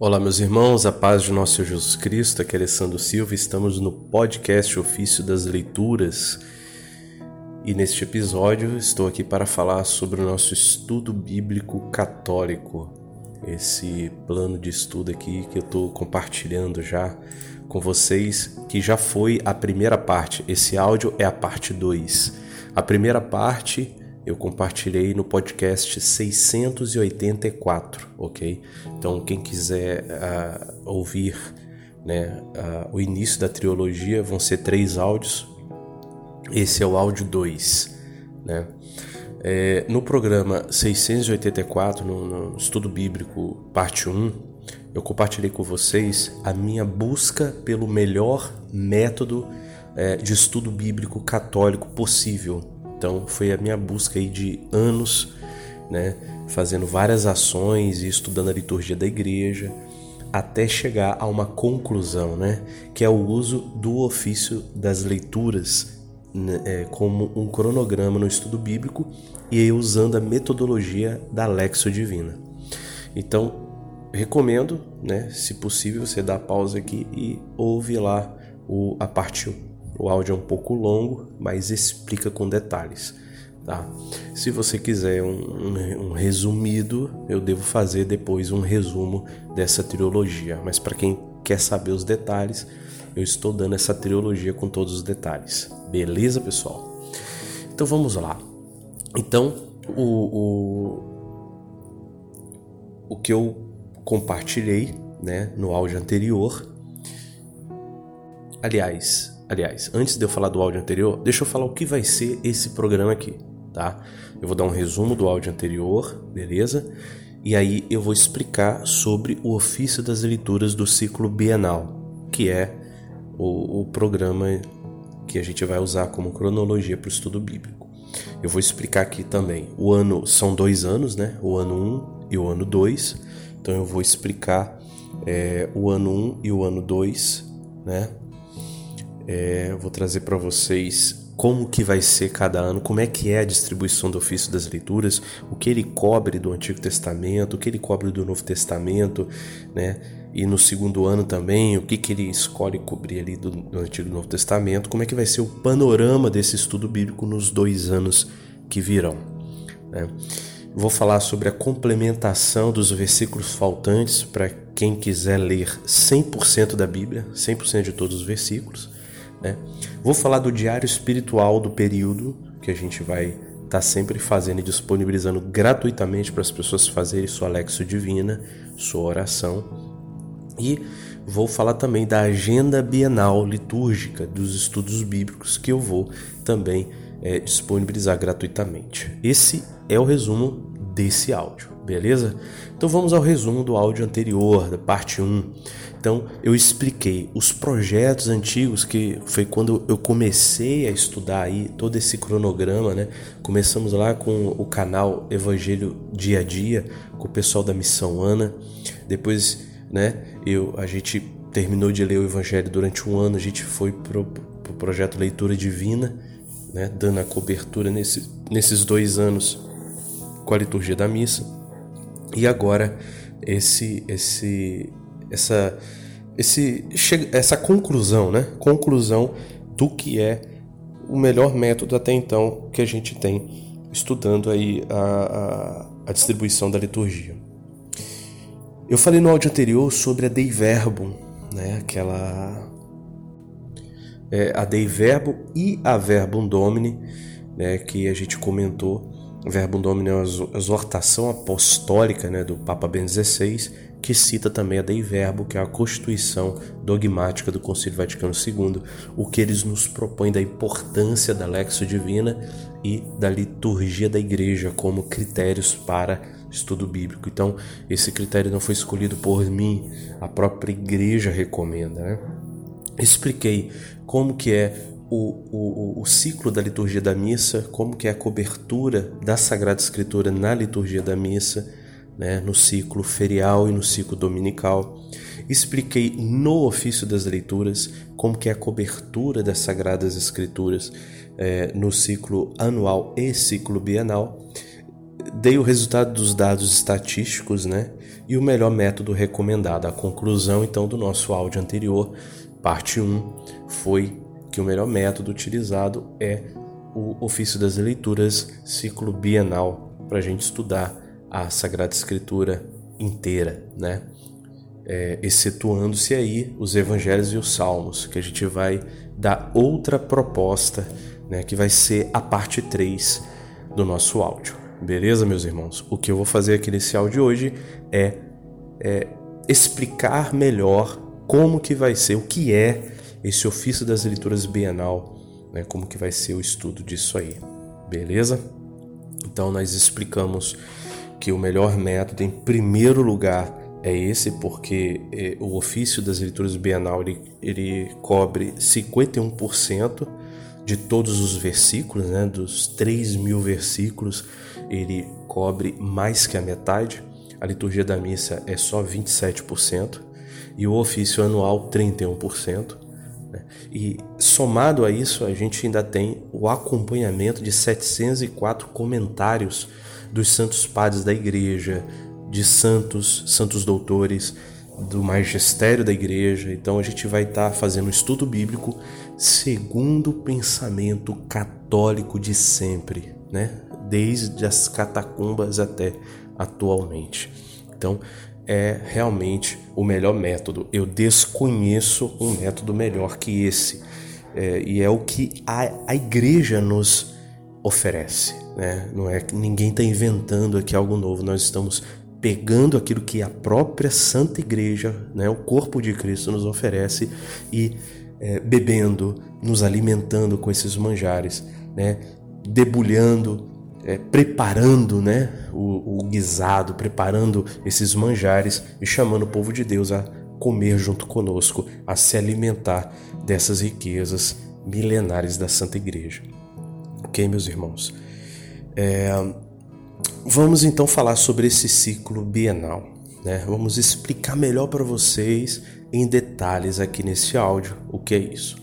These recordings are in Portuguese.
Olá, meus irmãos, a paz de nosso Senhor Jesus Cristo, aqui é Alessandro Silva, estamos no podcast Ofício das Leituras. E neste episódio estou aqui para falar sobre o nosso estudo bíblico católico, esse plano de estudo aqui que eu estou compartilhando já com vocês, que já foi a primeira parte, esse áudio é a parte 2. A primeira parte eu compartilhei no podcast 684, ok? Então, quem quiser uh, ouvir né, uh, o início da trilogia, vão ser três áudios. Esse é o áudio 2, né? É, no programa 684, no, no Estudo Bíblico, parte 1, eu compartilhei com vocês a minha busca pelo melhor método é, de estudo bíblico católico possível então foi a minha busca aí de anos, né, fazendo várias ações e estudando a liturgia da igreja, até chegar a uma conclusão, né, que é o uso do ofício das leituras né, é, como um cronograma no estudo bíblico e aí usando a metodologia da Lexo Divina. Então, recomendo, né, se possível, você dá pausa aqui e ouve lá o, a parte 1. O áudio é um pouco longo, mas explica com detalhes. Tá? Se você quiser um, um, um resumido, eu devo fazer depois um resumo dessa trilogia. Mas para quem quer saber os detalhes, eu estou dando essa trilogia com todos os detalhes. Beleza, pessoal? Então vamos lá. Então, o, o, o que eu compartilhei né, no áudio anterior. Aliás, Aliás, antes de eu falar do áudio anterior, deixa eu falar o que vai ser esse programa aqui, tá? Eu vou dar um resumo do áudio anterior, beleza? E aí eu vou explicar sobre o ofício das leituras do ciclo bienal, que é o, o programa que a gente vai usar como cronologia para o estudo bíblico. Eu vou explicar aqui também. O ano são dois anos, né? O ano 1 um e o ano 2. Então eu vou explicar é, o ano 1 um e o ano 2, né? É, vou trazer para vocês como que vai ser cada ano, como é que é a distribuição do ofício das leituras, o que ele cobre do Antigo Testamento, o que ele cobre do Novo Testamento, né? E no segundo ano também, o que, que ele escolhe cobrir ali do, do Antigo e Novo Testamento, como é que vai ser o panorama desse estudo bíblico nos dois anos que virão. Né? Vou falar sobre a complementação dos versículos faltantes para quem quiser ler 100% da Bíblia, 100% de todos os versículos. Né? Vou falar do diário espiritual do período que a gente vai estar tá sempre fazendo e disponibilizando gratuitamente para as pessoas fazerem sua Lexo Divina, sua oração. E vou falar também da agenda bienal litúrgica dos estudos bíblicos que eu vou também é, disponibilizar gratuitamente. Esse é o resumo desse áudio, beleza? Então vamos ao resumo do áudio anterior, da parte 1. Então eu expliquei os projetos antigos que foi quando eu comecei a estudar aí todo esse cronograma, né? Começamos lá com o canal Evangelho Dia a Dia, com o pessoal da Missão Ana. Depois, né, eu a gente terminou de ler o Evangelho durante um ano, a gente foi pro, pro projeto Leitura Divina, né, dando a cobertura nesse, nesses dois anos com a liturgia da missa. E agora esse esse essa, esse, essa conclusão, né? Conclusão do que é o melhor método até então que a gente tem estudando aí a, a, a distribuição da liturgia. Eu falei no áudio anterior sobre a Dei Verbo, né? Aquela é, a Dei Verbo e a Verbum Domini, né? Que a gente comentou. Verbum Domini é uma exortação apostólica, né? Do Papa Ben XVI que cita também a Dei Verbo, que é a constituição dogmática do Concílio Vaticano II, o que eles nos propõem da importância da Lexo Divina e da liturgia da Igreja como critérios para estudo bíblico. Então, esse critério não foi escolhido por mim, a própria Igreja recomenda. Né? Expliquei como que é o, o, o ciclo da liturgia da missa, como que é a cobertura da Sagrada Escritura na liturgia da missa, né, no ciclo ferial e no ciclo dominical. Expliquei no ofício das leituras como que é a cobertura das Sagradas Escrituras é, no ciclo anual e ciclo bienal. dei o resultado dos dados estatísticos, né? E o melhor método recomendado. A conclusão, então, do nosso áudio anterior, parte 1, foi que o melhor método utilizado é o ofício das leituras, ciclo bienal, para a gente estudar a Sagrada Escritura inteira, né? É, excetuando-se aí os evangelhos e os salmos, que a gente vai dar outra proposta, né, que vai ser a parte 3 do nosso áudio. Beleza, meus irmãos? O que eu vou fazer aqui nesse áudio hoje é, é explicar melhor como que vai ser, o que é esse ofício das leituras bienal, né, como que vai ser o estudo disso aí. Beleza? Então nós explicamos que o melhor método, em primeiro lugar, é esse, porque é, o ofício das leituras bienal ele, ele cobre 51% de todos os versículos, né, dos 3 mil versículos, ele cobre mais que a metade. A liturgia da missa é só 27% e o ofício anual 31%. E somado a isso, a gente ainda tem o acompanhamento de 704 comentários dos santos padres da igreja, de santos, santos doutores, do magistério da igreja. Então a gente vai estar tá fazendo um estudo bíblico segundo o pensamento católico de sempre, né? Desde as catacumbas até atualmente. Então é realmente o melhor método. Eu desconheço um método melhor que esse. É, e é o que a, a igreja nos oferece. Né? Não é que ninguém está inventando aqui algo novo. Nós estamos pegando aquilo que a própria Santa Igreja, né, o corpo de Cristo, nos oferece e é, bebendo, nos alimentando com esses manjares, né, debulhando, é, preparando né, o, o guisado, preparando esses manjares e chamando o povo de Deus a comer junto conosco, a se alimentar dessas riquezas milenares da Santa Igreja. Ok, meus irmãos? É, Vamos então falar sobre esse ciclo bienal. Né? Vamos explicar melhor para vocês em detalhes aqui nesse áudio o que é isso.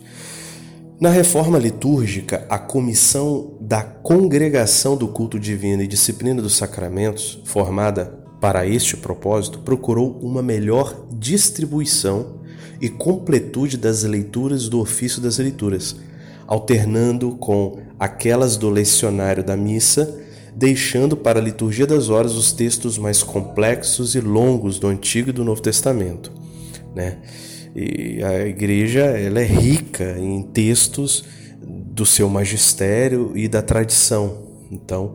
Na reforma litúrgica, a comissão da Congregação do Culto Divino e Disciplina dos Sacramentos, formada para este propósito, procurou uma melhor distribuição e completude das leituras do ofício das leituras, alternando com aquelas do lecionário da missa deixando para a liturgia das horas os textos mais complexos e longos do Antigo e do Novo Testamento. Né? E a igreja ela é rica em textos do seu magistério e da tradição. Então,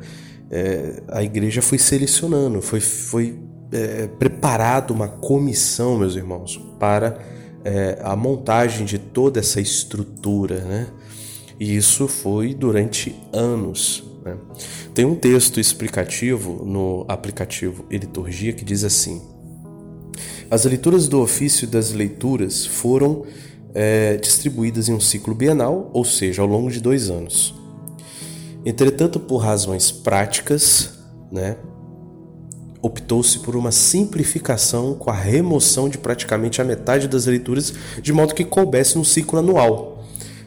é, a igreja foi selecionando, foi, foi é, preparado uma comissão, meus irmãos, para é, a montagem de toda essa estrutura, né? E isso foi durante anos. Né? Tem um texto explicativo no aplicativo Liturgia que diz assim: As leituras do ofício das leituras foram é, distribuídas em um ciclo bienal, ou seja, ao longo de dois anos. Entretanto, por razões práticas, né, optou-se por uma simplificação com a remoção de praticamente a metade das leituras, de modo que coubesse no ciclo anual,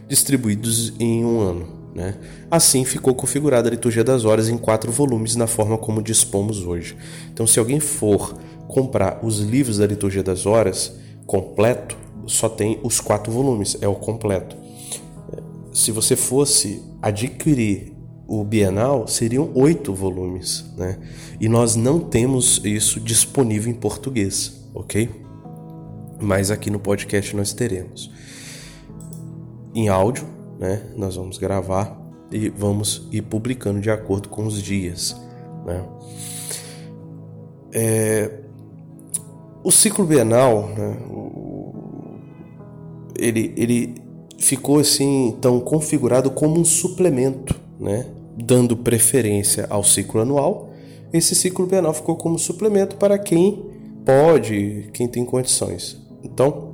distribuídos em um ano. Né? Assim ficou configurada a liturgia das horas em quatro volumes na forma como dispomos hoje. Então, se alguém for comprar os livros da liturgia das horas completo, só tem os quatro volumes, é o completo. Se você fosse adquirir o bienal, seriam oito volumes, né? E nós não temos isso disponível em português, ok? Mas aqui no podcast nós teremos em áudio né? Nós vamos gravar e vamos ir publicando de acordo com os dias, né? É, o ciclo bienal, né, ele, ele ficou assim tão configurado como um suplemento, né, dando preferência ao ciclo anual. Esse ciclo bienal ficou como suplemento para quem pode, quem tem condições. Então,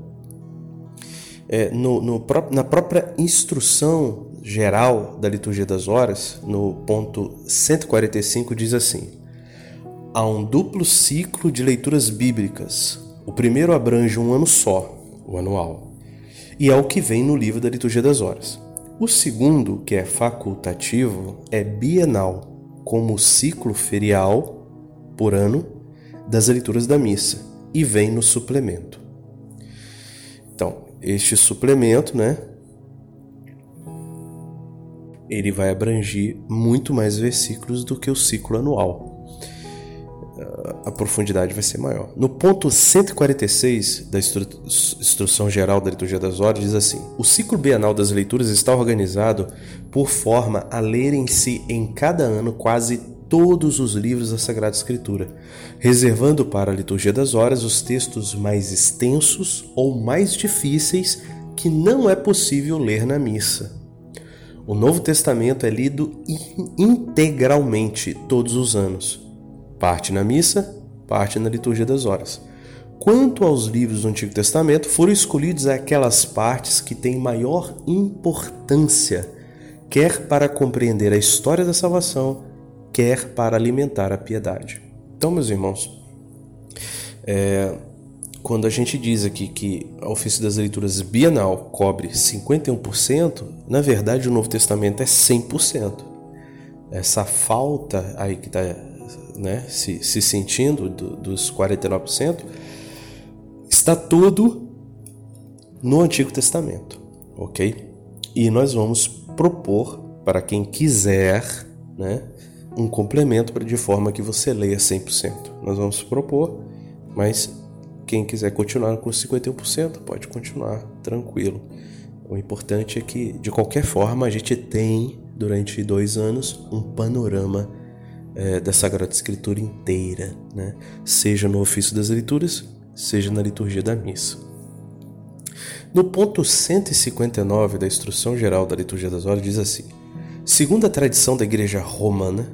é, no, no, na própria instrução geral da liturgia das horas, no ponto 145, diz assim: há um duplo ciclo de leituras bíblicas. O primeiro abrange um ano só, o anual, e é o que vem no livro da liturgia das horas. O segundo, que é facultativo, é bienal, como ciclo ferial por ano das leituras da missa e vem no suplemento. Então, este suplemento, né, ele vai abranger muito mais versículos do que o ciclo anual. A profundidade vai ser maior. No ponto 146 da instru Instrução Geral da Liturgia das Horas, diz assim: O ciclo bienal das leituras está organizado por forma a lerem-se em cada ano quase todos os livros da Sagrada Escritura, reservando para a Liturgia das Horas os textos mais extensos ou mais difíceis que não é possível ler na missa. O Novo Testamento é lido integralmente todos os anos, parte na missa, parte na liturgia das horas. Quanto aos livros do Antigo Testamento, foram escolhidos aquelas partes que têm maior importância, quer para compreender a história da salvação, quer para alimentar a piedade. Então, meus irmãos, é, quando a gente diz aqui que a ofício das leituras bienal cobre 51%, na verdade o Novo Testamento é 100%. Essa falta aí que está né, se, se sentindo do, dos 49% está tudo no Antigo Testamento, ok? E nós vamos propor para quem quiser né, um complemento de forma que você leia 100%. Nós vamos propor, mas quem quiser continuar com 51% pode continuar tranquilo. O importante é que, de qualquer forma, a gente tem, durante dois anos, um panorama é, da Sagrada Escritura inteira, né? seja no ofício das leituras, seja na liturgia da missa. No ponto 159 da Instrução Geral da Liturgia das Horas, diz assim: Segundo a tradição da Igreja Romana,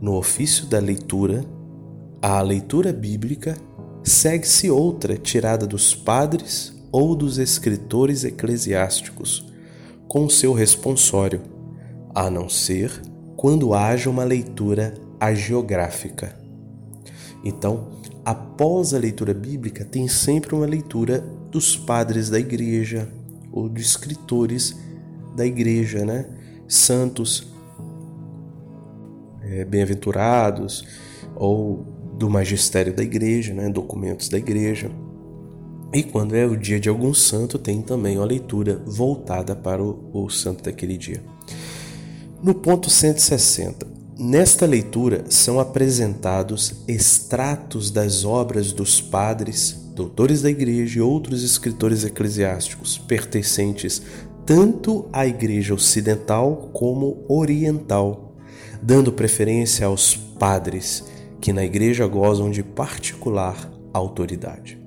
no ofício da leitura, a leitura bíblica segue-se outra tirada dos padres ou dos escritores eclesiásticos, com seu responsório, a não ser quando haja uma leitura agiográfica. Então, após a leitura bíblica, tem sempre uma leitura dos padres da igreja ou de escritores da igreja, né? Santos, é, bem-aventurados ou do magistério da igreja, né, documentos da igreja. E quando é o dia de algum santo, tem também uma leitura voltada para o, o santo daquele dia. No ponto 160, nesta leitura são apresentados extratos das obras dos padres, doutores da igreja e outros escritores eclesiásticos pertencentes tanto à igreja ocidental como oriental, dando preferência aos padres que na igreja gozam de particular autoridade.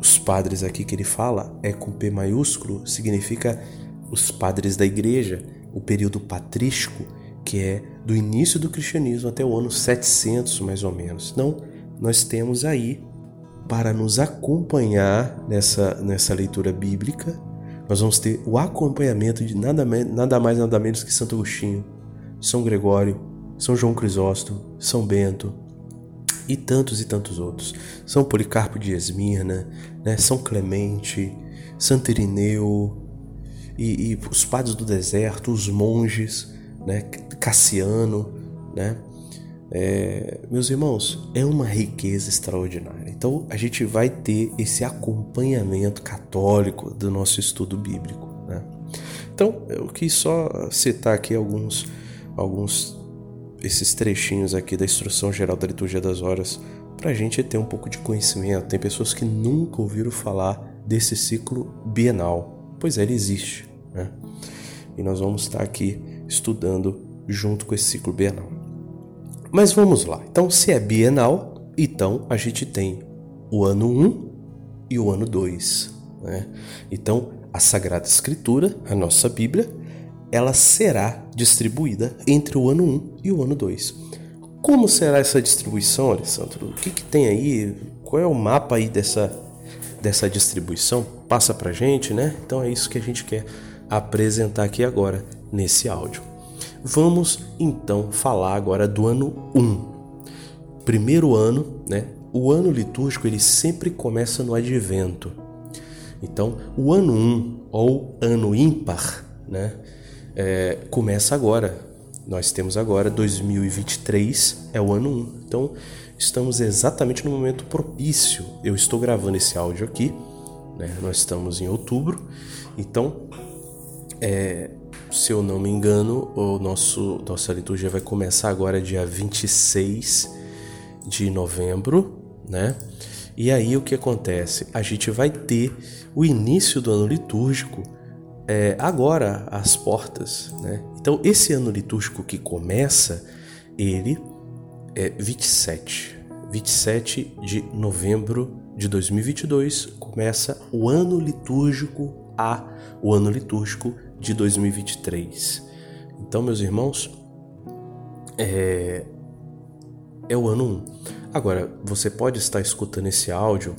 Os padres aqui que ele fala é com P maiúsculo, significa os padres da igreja, o período patrístico, que é do início do cristianismo até o ano 700 mais ou menos. Então, nós temos aí para nos acompanhar nessa, nessa leitura bíblica, nós vamos ter o acompanhamento de nada, nada mais nada menos que Santo Agostinho, São Gregório, São João Crisóstomo, São Bento, e tantos e tantos outros. São Policarpo de Esmirna, né? São Clemente, Santo Irineu e, e, os padres do deserto, os monges, né? Cassiano, né? É, meus irmãos, é uma riqueza extraordinária. Então a gente vai ter esse acompanhamento católico do nosso estudo bíblico. Né? Então eu quis só citar aqui alguns, alguns esses trechinhos aqui da Instrução Geral da Liturgia das Horas para a gente ter um pouco de conhecimento. Tem pessoas que nunca ouviram falar desse ciclo bienal. Pois é, ele existe. Né? E nós vamos estar aqui estudando junto com esse ciclo bienal. Mas vamos lá. Então, se é bienal, então a gente tem o ano 1 e o ano 2. Né? Então, a Sagrada Escritura, a nossa Bíblia, ela será distribuída entre o ano 1 e o ano 2. Como será essa distribuição, Alessandro? O que, que tem aí? Qual é o mapa aí dessa, dessa distribuição? Passa pra gente, né? Então é isso que a gente quer apresentar aqui agora nesse áudio. Vamos então falar agora do ano 1. Primeiro ano, né? O ano litúrgico ele sempre começa no advento. Então, o ano 1 ou ano ímpar, né? é, começa agora. nós temos agora 2023 é o ano 1. Então, estamos exatamente no momento propício. Eu estou gravando esse áudio aqui, né? Nós estamos em outubro. Então, é, se eu não me engano, o nosso nossa liturgia vai começar agora dia 26 de novembro, né? E aí o que acontece? A gente vai ter o início do ano litúrgico é, agora às portas, né? Então esse ano litúrgico que começa, ele é 27, 27 de novembro de 2022 começa o ano litúrgico A, o ano litúrgico de 2023. Então, meus irmãos, é, é o ano 1. Agora, você pode estar escutando esse áudio,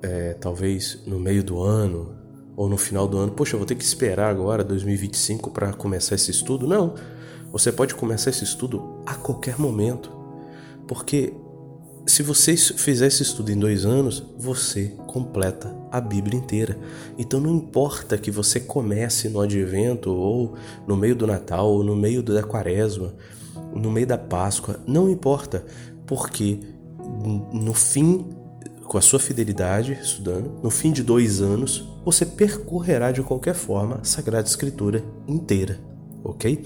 é, talvez no meio do ano ou no final do ano. Poxa, eu vou ter que esperar agora 2025 para começar esse estudo? Não. Você pode começar esse estudo a qualquer momento, porque se você fizer esse estudo em dois anos, você completa a Bíblia inteira. Então não importa que você comece no Advento, ou no meio do Natal, ou no meio da Quaresma, no meio da Páscoa, não importa, porque no fim, com a sua fidelidade estudando, no fim de dois anos, você percorrerá de qualquer forma a Sagrada Escritura inteira, ok?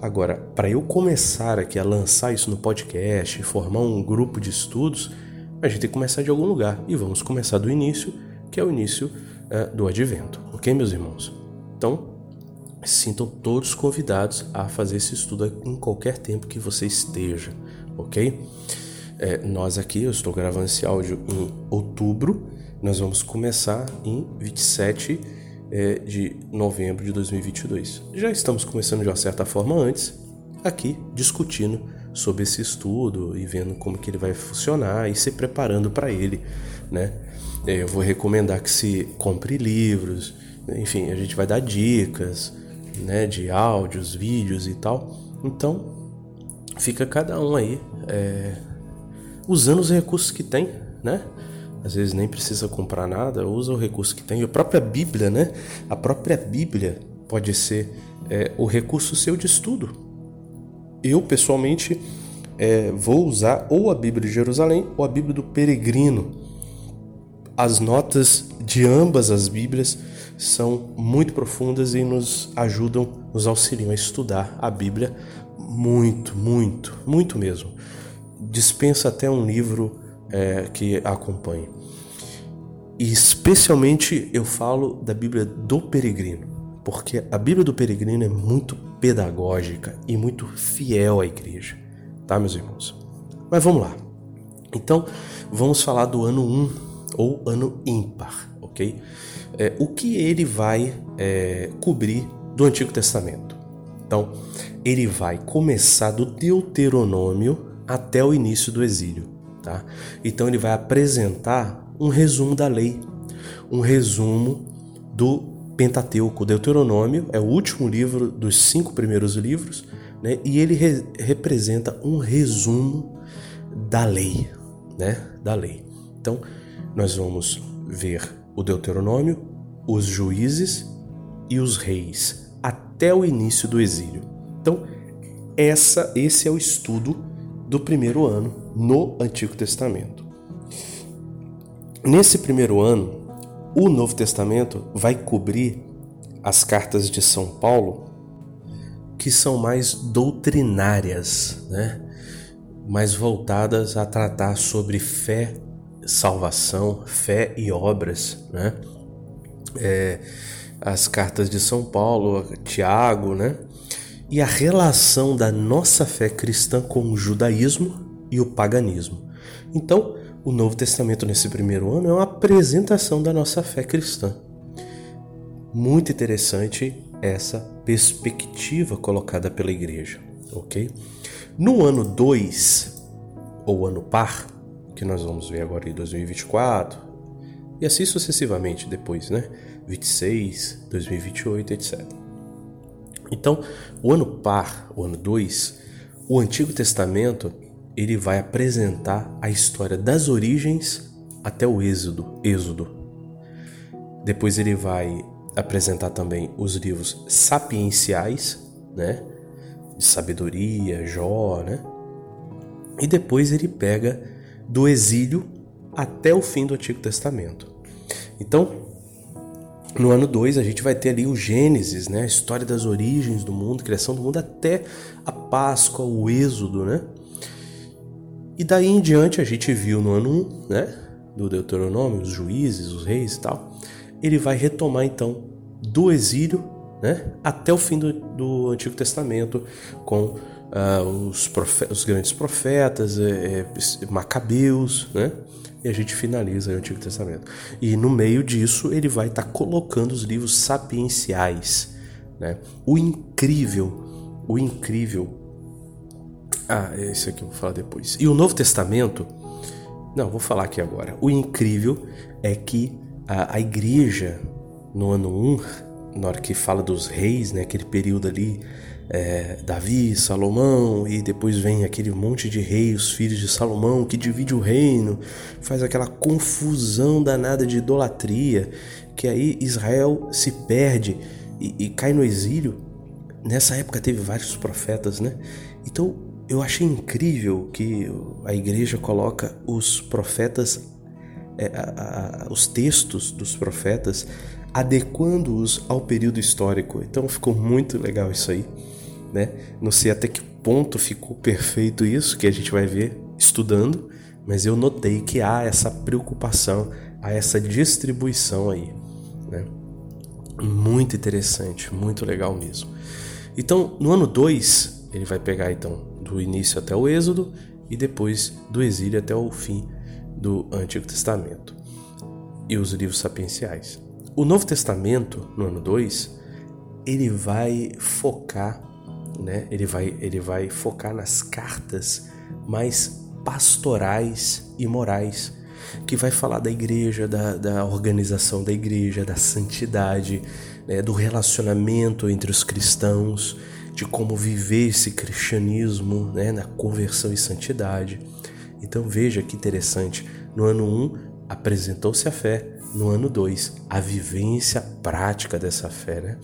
Agora, para eu começar aqui a lançar isso no podcast, formar um grupo de estudos, a gente tem que começar de algum lugar. E vamos começar do início, que é o início uh, do advento, ok, meus irmãos? Então, sintam todos convidados a fazer esse estudo em qualquer tempo que você esteja, ok? É, nós aqui, eu estou gravando esse áudio em outubro, nós vamos começar em 27 é, de novembro de 2022. Já estamos começando de uma certa forma antes, aqui discutindo sobre esse estudo e vendo como que ele vai funcionar e se preparando para ele, né? É, eu vou recomendar que se compre livros, enfim, a gente vai dar dicas, né, de áudios, vídeos e tal. Então, fica cada um aí é, usando os recursos que tem, né? às vezes nem precisa comprar nada, usa o recurso que tem. A própria Bíblia, né? A própria Bíblia pode ser é, o recurso seu de estudo. Eu, pessoalmente, é, vou usar ou a Bíblia de Jerusalém ou a Bíblia do Peregrino. As notas de ambas as Bíblias são muito profundas e nos ajudam, nos auxiliam a estudar a Bíblia muito, muito, muito mesmo. Dispensa até um livro é, que acompanhe. E especialmente eu falo da Bíblia do Peregrino, porque a Bíblia do Peregrino é muito pedagógica e muito fiel à igreja, tá, meus irmãos? Mas vamos lá. Então, vamos falar do ano 1 ou ano ímpar, ok? É, o que ele vai é, cobrir do Antigo Testamento? Então, ele vai começar do Deuteronômio até o início do exílio. Tá? Então ele vai apresentar um resumo da lei, um resumo do Pentateuco. Deuteronômio é o último livro dos cinco primeiros livros, né? e ele re representa um resumo da lei, né? da lei. Então nós vamos ver o Deuteronômio, os juízes e os reis até o início do exílio. Então essa, esse é o estudo do primeiro ano no Antigo Testamento. Nesse primeiro ano, o Novo Testamento vai cobrir as cartas de São Paulo, que são mais doutrinárias, né? mais voltadas a tratar sobre fé, salvação, fé e obras. Né? É, as cartas de São Paulo, Tiago, né? e a relação da nossa fé cristã com o judaísmo e o paganismo. Então, o Novo Testamento nesse primeiro ano é uma apresentação da nossa fé cristã. Muito interessante essa perspectiva colocada pela igreja, ok? No ano 2, ou ano par, que nós vamos ver agora em 2024, e assim sucessivamente depois, né? 26, 2028, etc. Então, o ano par, o ano 2, o Antigo Testamento, ele vai apresentar a história das origens até o Êxodo, Êxodo. Depois ele vai apresentar também os livros sapienciais, né? de sabedoria, Jó, né? E depois ele pega do exílio até o fim do Antigo Testamento. Então, no ano 2 a gente vai ter ali o Gênesis, né? A história das origens do mundo, criação do mundo até a Páscoa, o Êxodo, né? E daí em diante a gente viu no ano 1, um, né? Do Deuteronômio, os juízes, os reis e tal. Ele vai retomar então do exílio, né? Até o fim do, do Antigo Testamento com uh, os, os, grandes profetas, é, é, Macabeus, né? E a gente finaliza o Antigo Testamento. E no meio disso ele vai estar tá colocando os livros sapienciais, né? O incrível, o incrível. Ah, esse aqui eu vou falar depois. E o Novo Testamento, não, vou falar aqui agora. O incrível é que a, a igreja no ano 1, na hora que fala dos reis, né, aquele período ali é, Davi, Salomão, e depois vem aquele monte de reis, os filhos de Salomão, que divide o reino, faz aquela confusão danada de idolatria, que aí Israel se perde e, e cai no exílio. Nessa época teve vários profetas, né? Então eu achei incrível que a igreja coloca os profetas, é, a, a, os textos dos profetas, adequando-os ao período histórico. Então ficou muito legal isso aí né? Não sei até que ponto ficou perfeito isso, que a gente vai ver estudando, mas eu notei que há essa preocupação, há essa distribuição aí, né? Muito interessante, muito legal mesmo. Então, no ano 2, ele vai pegar então do início até o Êxodo e depois do exílio até o fim do Antigo Testamento e os livros sapienciais. O Novo Testamento, no ano 2, ele vai focar né? Ele vai, ele vai focar nas cartas mais pastorais e morais, que vai falar da igreja, da, da organização da igreja, da santidade, né? do relacionamento entre os cristãos, de como viver esse cristianismo né? na conversão e santidade. Então veja que interessante, no ano 1 um, apresentou-se a fé, no ano 2, a vivência prática dessa fé. Né?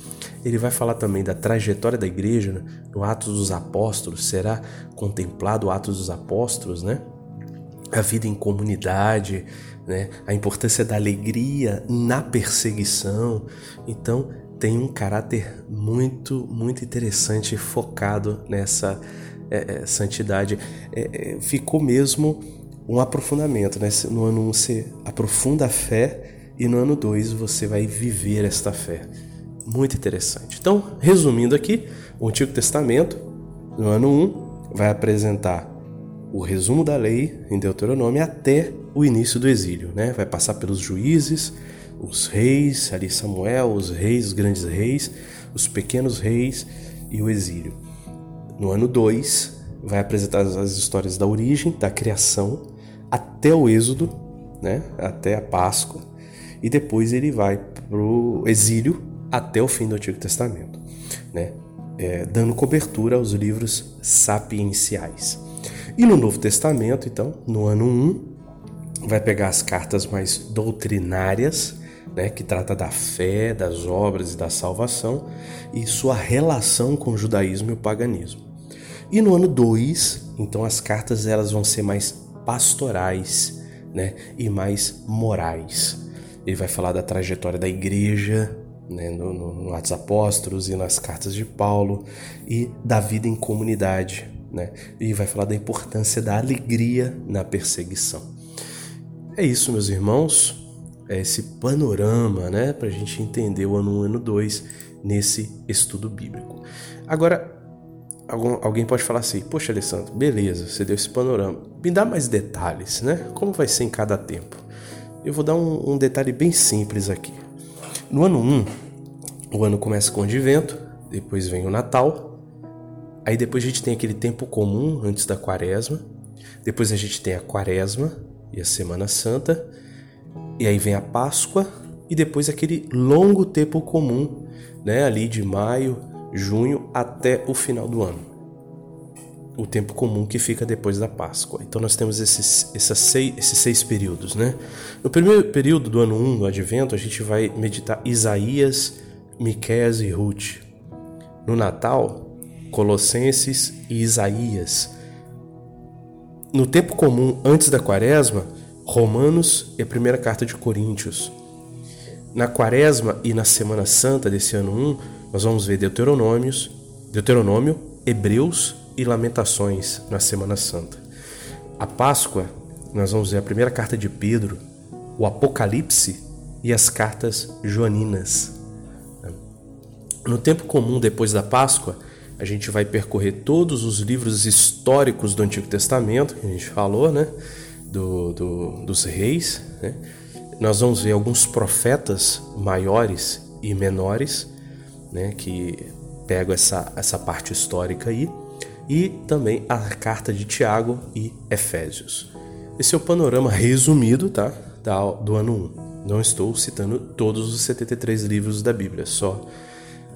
Ele vai falar também da trajetória da igreja né? no Atos dos Apóstolos, será contemplado o Atos dos Apóstolos, né? a vida em comunidade, né? a importância da alegria na perseguição. Então, tem um caráter muito, muito interessante focado nessa é, é, santidade. É, é ficou mesmo um aprofundamento, né? No ano 1 um, você aprofunda a fé e no ano 2 você vai viver esta fé. Muito interessante. Então, resumindo aqui, o Antigo Testamento, no ano 1, um, vai apresentar o resumo da lei em Deuteronômio até o início do exílio, né? Vai passar pelos juízes, os reis, ali Samuel, os reis, os grandes reis, os pequenos reis e o exílio. No ano 2, vai apresentar as histórias da origem, da criação, até o êxodo, né? Até a Páscoa e depois ele vai para o exílio até o fim do Antigo Testamento, né? É, dando cobertura aos livros sapienciais. E no Novo Testamento, então, no ano 1, vai pegar as cartas mais doutrinárias, né, que trata da fé, das obras e da salvação e sua relação com o judaísmo e o paganismo. E no ano 2, então as cartas elas vão ser mais pastorais, né, e mais morais. Ele vai falar da trajetória da igreja, né, no, no, Atos Apóstolos e nas cartas de Paulo, e da vida em comunidade. Né? E vai falar da importância da alegria na perseguição. É isso, meus irmãos. É esse panorama né, para a gente entender o ano 1 e o ano 2 nesse estudo bíblico. Agora, alguém pode falar assim: Poxa, Alessandro, beleza, você deu esse panorama. Me dá mais detalhes, né? Como vai ser em cada tempo? Eu vou dar um, um detalhe bem simples aqui. No ano 1, o ano começa com o advento, depois vem o Natal, aí depois a gente tem aquele tempo comum antes da quaresma, depois a gente tem a quaresma e a Semana Santa, e aí vem a Páscoa e depois aquele longo tempo comum, né, ali de maio, junho até o final do ano o tempo comum que fica depois da Páscoa. Então nós temos esses, esses, seis, esses seis períodos, né? No primeiro período do ano 1, um, do Advento, a gente vai meditar Isaías, Miqueias e Ruth. No Natal, Colossenses e Isaías. No tempo comum, antes da quaresma, Romanos e a primeira carta de Coríntios. Na quaresma e na Semana Santa desse ano 1, nós vamos ver Deuteronômios, Deuteronômio, Hebreus e Lamentações na Semana Santa. A Páscoa, nós vamos ver a primeira carta de Pedro, o Apocalipse e as cartas joaninas. No tempo comum depois da Páscoa, a gente vai percorrer todos os livros históricos do Antigo Testamento, que a gente falou, né? Do, do, dos reis. Né? Nós vamos ver alguns profetas maiores e menores, né? Que pegam essa, essa parte histórica aí. E também a carta de Tiago e Efésios. Esse é o panorama resumido, tá? do ano 1. Não estou citando todos os 73 livros da Bíblia, só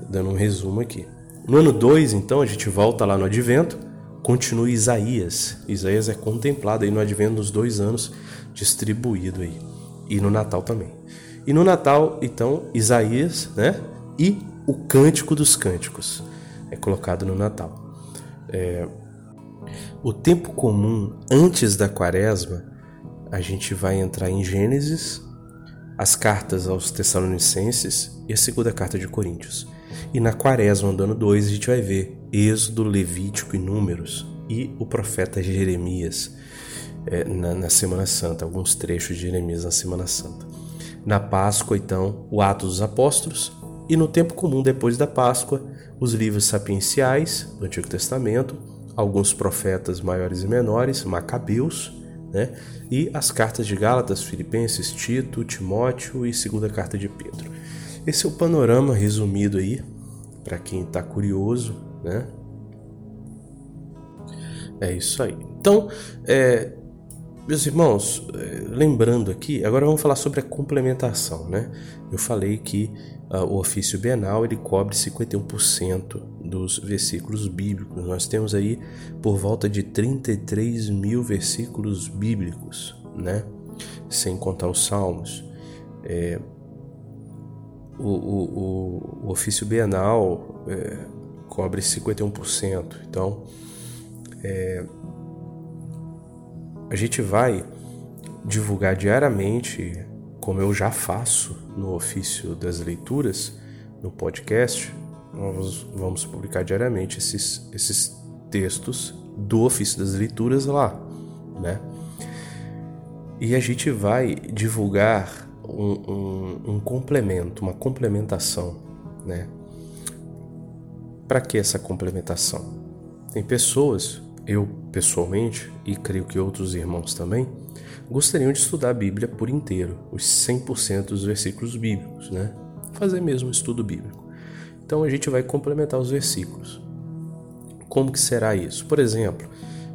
dando um resumo aqui. No ano 2, então, a gente volta lá no Advento, continua Isaías. Isaías é contemplado aí no Advento nos dois anos, distribuído aí. E no Natal também. E no Natal, então, Isaías, né? E o Cântico dos Cânticos é colocado no Natal. É... O tempo comum antes da quaresma, a gente vai entrar em Gênesis, as cartas aos Tessalonicenses e a segunda carta de Coríntios. E na quaresma, andando 2, a gente vai ver Êxodo, Levítico e Números e o profeta Jeremias é, na, na Semana Santa, alguns trechos de Jeremias na Semana Santa. Na Páscoa, então, o Atos dos Apóstolos e no tempo comum depois da Páscoa, os livros sapienciais do Antigo Testamento, alguns profetas maiores e menores, Macabeus, né? e as cartas de Gálatas, Filipenses, Tito, Timóteo e segunda carta de Pedro. Esse é o panorama resumido aí, para quem está curioso, né? É isso aí. Então, é, meus irmãos, é, lembrando aqui, agora vamos falar sobre a complementação, né? Eu falei que o ofício bienal ele cobre 51% dos versículos bíblicos. Nós temos aí por volta de 33 mil versículos bíblicos, né? Sem contar os salmos. É, o, o, o, ofício bienal é, cobre 51%. Então, é, a gente vai divulgar diariamente, como eu já faço no ofício das leituras, no podcast, nós vamos publicar diariamente esses, esses textos do ofício das leituras lá, né? E a gente vai divulgar um, um, um complemento, uma complementação, né? Para que essa complementação? Tem pessoas, eu pessoalmente, e creio que outros irmãos também, gostariam de estudar a Bíblia por inteiro, os 100% dos versículos bíblicos, né? Fazer mesmo um estudo bíblico. Então a gente vai complementar os versículos. Como que será isso? Por exemplo,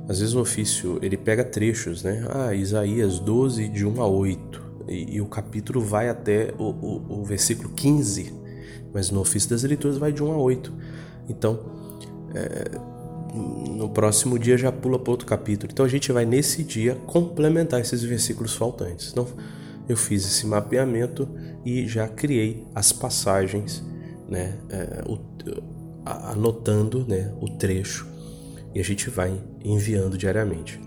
às vezes o ofício ele pega trechos, né? Ah, Isaías 12, de 1 a 8 e, e o capítulo vai até o, o, o, versículo 15, mas no ofício das leituras vai de 1 a 8. Então, é, no próximo dia já pula para outro capítulo. Então a gente vai nesse dia complementar esses versículos faltantes. Então, eu fiz esse mapeamento e já criei as passagens, né, é, o, anotando né, o trecho e a gente vai enviando diariamente.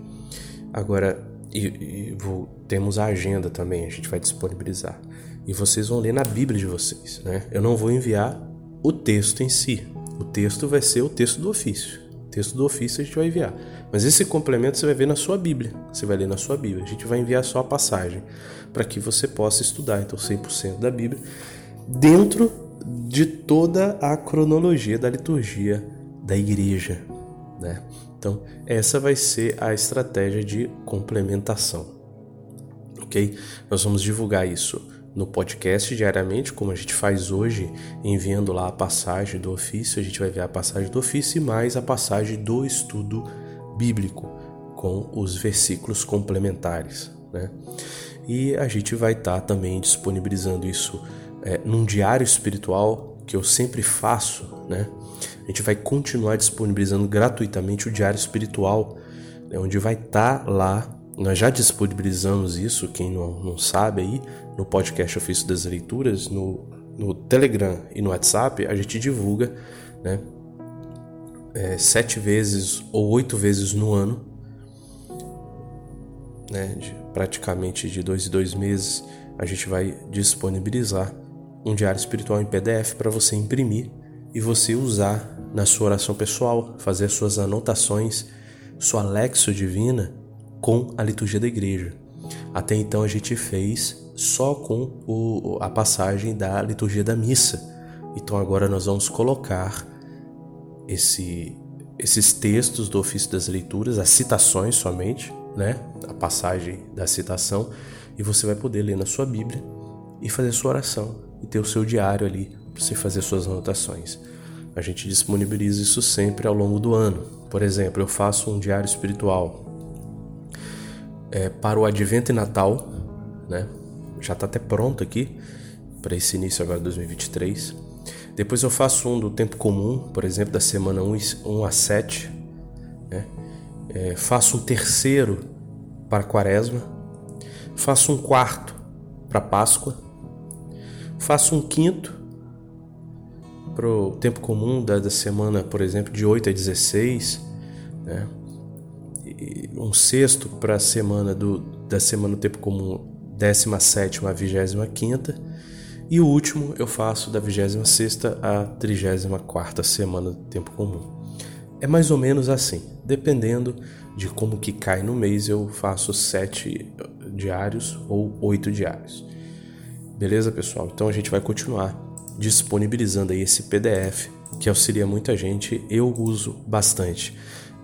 Agora, e, e vou, temos a agenda também, a gente vai disponibilizar. E vocês vão ler na Bíblia de vocês. Né? Eu não vou enviar o texto em si. O texto vai ser o texto do ofício. Texto do ofício a gente vai enviar. Mas esse complemento você vai ver na sua Bíblia. Você vai ler na sua Bíblia. A gente vai enviar só a passagem para que você possa estudar. Então, 100% da Bíblia dentro de toda a cronologia da liturgia da igreja. Né? Então, essa vai ser a estratégia de complementação. Ok? Nós vamos divulgar isso no podcast diariamente, como a gente faz hoje, enviando lá a passagem do ofício. A gente vai ver a passagem do ofício e mais a passagem do estudo bíblico, com os versículos complementares. Né? E a gente vai estar tá também disponibilizando isso é, num diário espiritual que eu sempre faço, né? A gente vai continuar disponibilizando gratuitamente o Diário Espiritual, né, onde vai estar tá lá. Nós já disponibilizamos isso, quem não, não sabe aí, no podcast Ofício das Leituras, no, no Telegram e no WhatsApp, a gente divulga né, é, sete vezes ou oito vezes no ano, né, de, praticamente de dois em dois meses, a gente vai disponibilizar um diário espiritual em PDF para você imprimir e você usar na sua oração pessoal, fazer suas anotações, sua lexo divina com a liturgia da igreja. Até então a gente fez só com o, a passagem da liturgia da missa. Então agora nós vamos colocar esse, esses textos do ofício das leituras, as citações somente, né? A passagem da citação, e você vai poder ler na sua Bíblia e fazer sua oração e ter o seu diário ali para você fazer suas anotações. A gente disponibiliza isso sempre ao longo do ano. Por exemplo, eu faço um diário espiritual é, para o Advento e Natal, né? Já está até pronto aqui para esse início agora de 2023. Depois eu faço um do tempo comum, por exemplo, da semana 1 a 7. Né? É, faço um terceiro para quaresma. Faço um quarto para Páscoa. Faço um quinto para o tempo comum da, da, semana, por exemplo, de 8 a 16. Né? Um sexto para a semana do, da semana do tempo comum 17 a 25 e o último eu faço da 26 à 34 semana do tempo comum. É mais ou menos assim, dependendo de como que cai no mês, eu faço sete diários ou oito diários. Beleza, pessoal? Então a gente vai continuar disponibilizando aí esse PDF que auxilia muita gente. Eu uso bastante.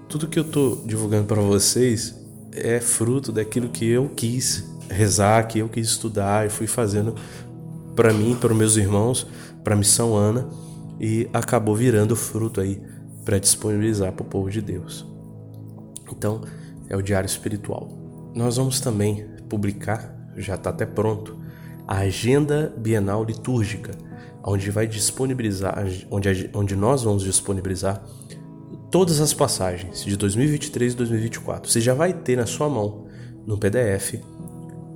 Tudo que eu estou divulgando para vocês é fruto daquilo que eu quis rezar, que eu quis estudar e fui fazendo para mim, para os meus irmãos, para a missão Ana e acabou virando fruto aí para disponibilizar para o povo de Deus. Então, é o diário espiritual. Nós vamos também publicar, já está até pronto, a agenda bienal litúrgica, onde vai disponibilizar, onde, onde nós vamos disponibilizar todas as passagens de 2023 e 2024. Você já vai ter na sua mão, no PDF,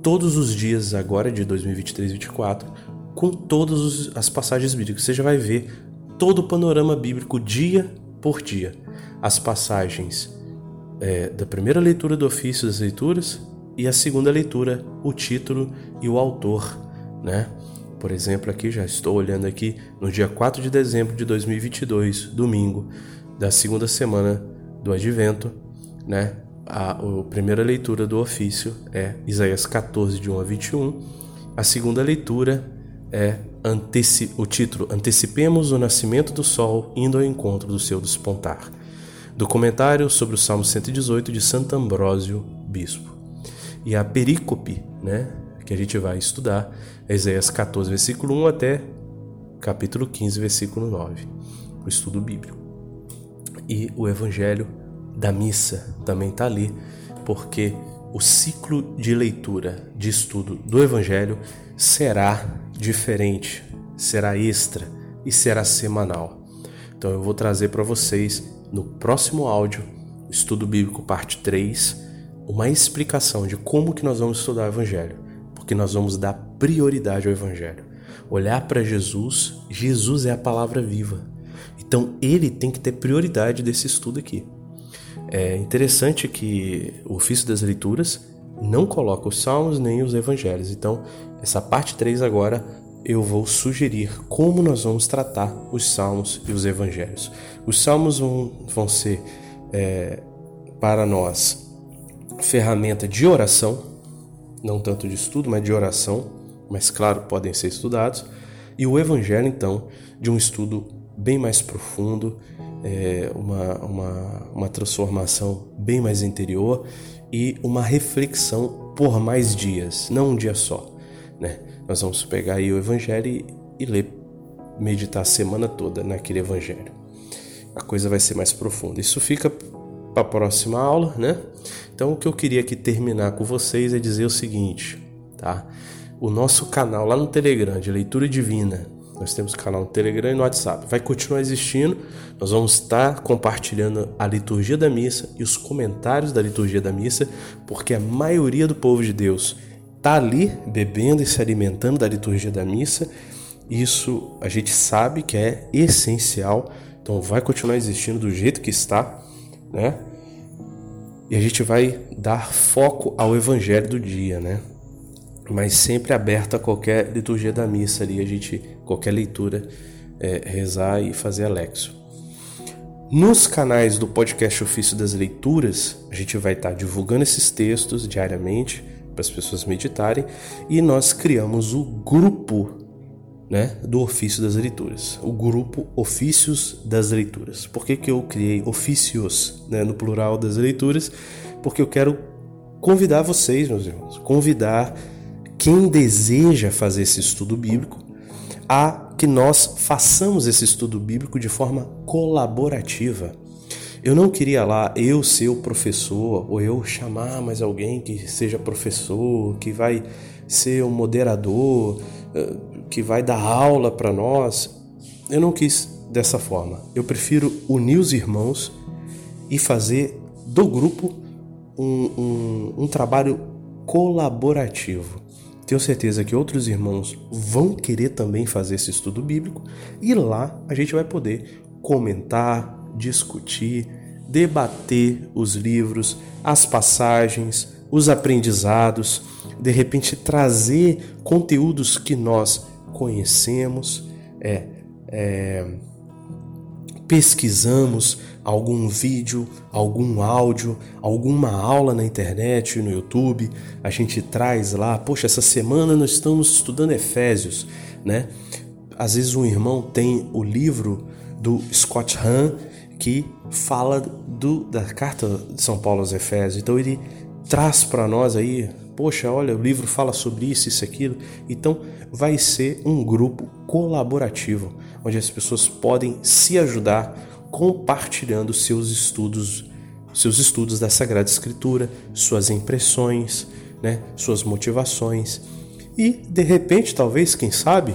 todos os dias agora de 2023 e 2024 com todas as passagens bíblicas. Você já vai ver todo o panorama bíblico dia por dia. As passagens é, da primeira leitura do ofício das leituras e a segunda leitura, o título e o autor, né? Por exemplo, aqui já estou olhando aqui no dia 4 de dezembro de 2022, domingo da segunda semana do Advento, né? A, a primeira leitura do ofício é Isaías 14 de 1 a 21. A segunda leitura é o título Antecipemos o Nascimento do Sol indo ao encontro do seu despontar. Do comentário sobre o Salmo 118 de Santo Ambrósio, Bispo. E a perícope, né, que a gente vai estudar, é Isaías 14, versículo 1 até capítulo 15, versículo 9, o estudo bíblico. E o evangelho da missa também está ali, porque o ciclo de leitura, de estudo do evangelho será diferente, será extra e será semanal. Então eu vou trazer para vocês no próximo áudio, Estudo Bíblico parte 3, uma explicação de como que nós vamos estudar o evangelho, porque nós vamos dar prioridade ao evangelho. Olhar para Jesus, Jesus é a palavra viva. Então ele tem que ter prioridade desse estudo aqui. É interessante que o ofício das leituras não coloca os salmos nem os evangelhos. Então, essa parte 3 agora eu vou sugerir como nós vamos tratar os salmos e os evangelhos. Os salmos vão, vão ser é, para nós ferramenta de oração, não tanto de estudo, mas de oração, mas claro, podem ser estudados. E o evangelho, então, de um estudo bem mais profundo, é, uma, uma, uma transformação bem mais interior e uma reflexão por mais dias, não um dia só né? Nós vamos pegar aí o evangelho e, e ler, meditar a semana toda naquele evangelho. A coisa vai ser mais profunda. Isso fica para a próxima aula, né? Então o que eu queria aqui terminar com vocês é dizer o seguinte, tá? O nosso canal lá no Telegram de leitura divina, nós temos canal no Telegram e no WhatsApp, vai continuar existindo. Nós vamos estar compartilhando a liturgia da missa e os comentários da liturgia da missa, porque a maioria do povo de Deus está ali bebendo e se alimentando da liturgia da missa, isso a gente sabe que é essencial Então vai continuar existindo do jeito que está, né? E a gente vai dar foco ao evangelho do dia, né? Mas sempre aberto a qualquer liturgia da missa ali, a gente, qualquer leitura, é, rezar e fazer alexo. Nos canais do podcast Ofício das Leituras, a gente vai estar divulgando esses textos diariamente para as pessoas meditarem e nós criamos o grupo né, do ofício das leituras, o grupo Ofícios das Leituras. Por que, que eu criei ofícios né, no plural das leituras? Porque eu quero convidar vocês, meus irmãos, convidar quem deseja fazer esse estudo bíblico a que nós façamos esse estudo bíblico de forma colaborativa. Eu não queria lá eu ser o professor ou eu chamar mais alguém que seja professor, que vai ser um moderador, eh, que vai dar aula para nós. Eu não quis dessa forma. Eu prefiro unir os irmãos e fazer do grupo um, um, um trabalho colaborativo. Tenho certeza que outros irmãos vão querer também fazer esse estudo bíblico e lá a gente vai poder comentar, discutir, debater os livros, as passagens, os aprendizados, de repente trazer conteúdos que nós conhecemos, é, é pesquisamos algum vídeo, algum áudio, alguma aula na internet, no YouTube, a gente traz lá, poxa, essa semana nós estamos estudando Efésios, né? Às vezes um irmão tem o livro do Scott Hahn que fala do, da carta de São Paulo aos Efésios, então ele traz para nós aí, poxa, olha, o livro fala sobre isso, isso, aquilo, então vai ser um grupo colaborativo onde as pessoas podem se ajudar compartilhando seus estudos, seus estudos da Sagrada Escritura, suas impressões, né, suas motivações. E de repente, talvez, quem sabe,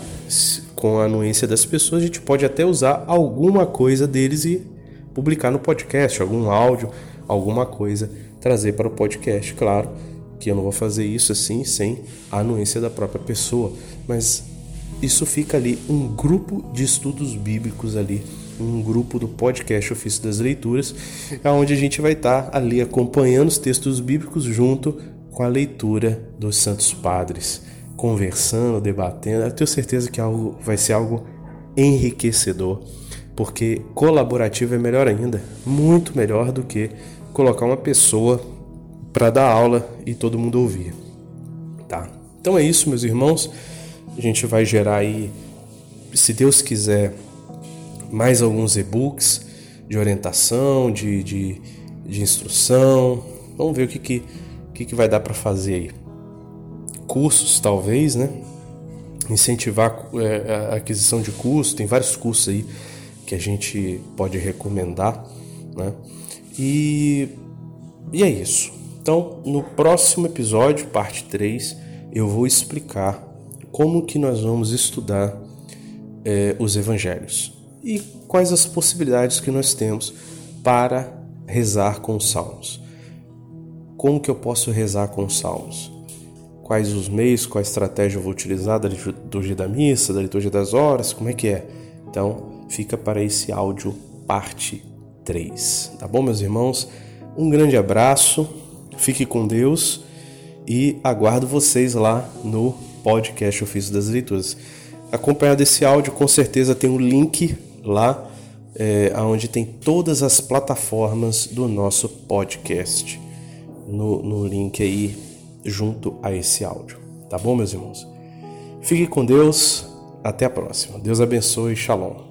com a anuência das pessoas, a gente pode até usar alguma coisa deles e publicar no podcast, algum áudio, alguma coisa, trazer para o podcast, claro que eu não vou fazer isso assim sem a anuência da própria pessoa, mas isso fica ali um grupo de estudos bíblicos ali, um grupo do podcast Ofício das Leituras, onde a gente vai estar ali acompanhando os textos bíblicos junto com a leitura dos Santos Padres, conversando, debatendo. Eu tenho certeza que algo vai ser algo enriquecedor, porque colaborativo é melhor ainda, muito melhor do que colocar uma pessoa para dar aula e todo mundo ouvir. Tá? Então é isso, meus irmãos. A gente vai gerar aí, se Deus quiser, mais alguns e-books de orientação, de, de, de instrução. Vamos ver o que, que, que, que vai dar para fazer aí. Cursos, talvez, né? Incentivar é, a aquisição de cursos, tem vários cursos aí que a gente pode recomendar, né? E, e é isso. Então, no próximo episódio, parte 3, eu vou explicar como que nós vamos estudar é, os evangelhos e quais as possibilidades que nós temos para rezar com os salmos. Como que eu posso rezar com os salmos? Quais os meios, qual estratégia eu vou utilizar da liturgia da missa, da liturgia das horas, como é que é? Então, fica para esse áudio parte 3. Tá bom, meus irmãos? Um grande abraço, fique com Deus e aguardo vocês lá no podcast Ofício das Leituras. Acompanhado desse áudio, com certeza tem um link lá, é, onde tem todas as plataformas do nosso podcast. No, no link aí, junto a esse áudio. Tá bom, meus irmãos? Fique com Deus. Até a próxima. Deus abençoe. Shalom.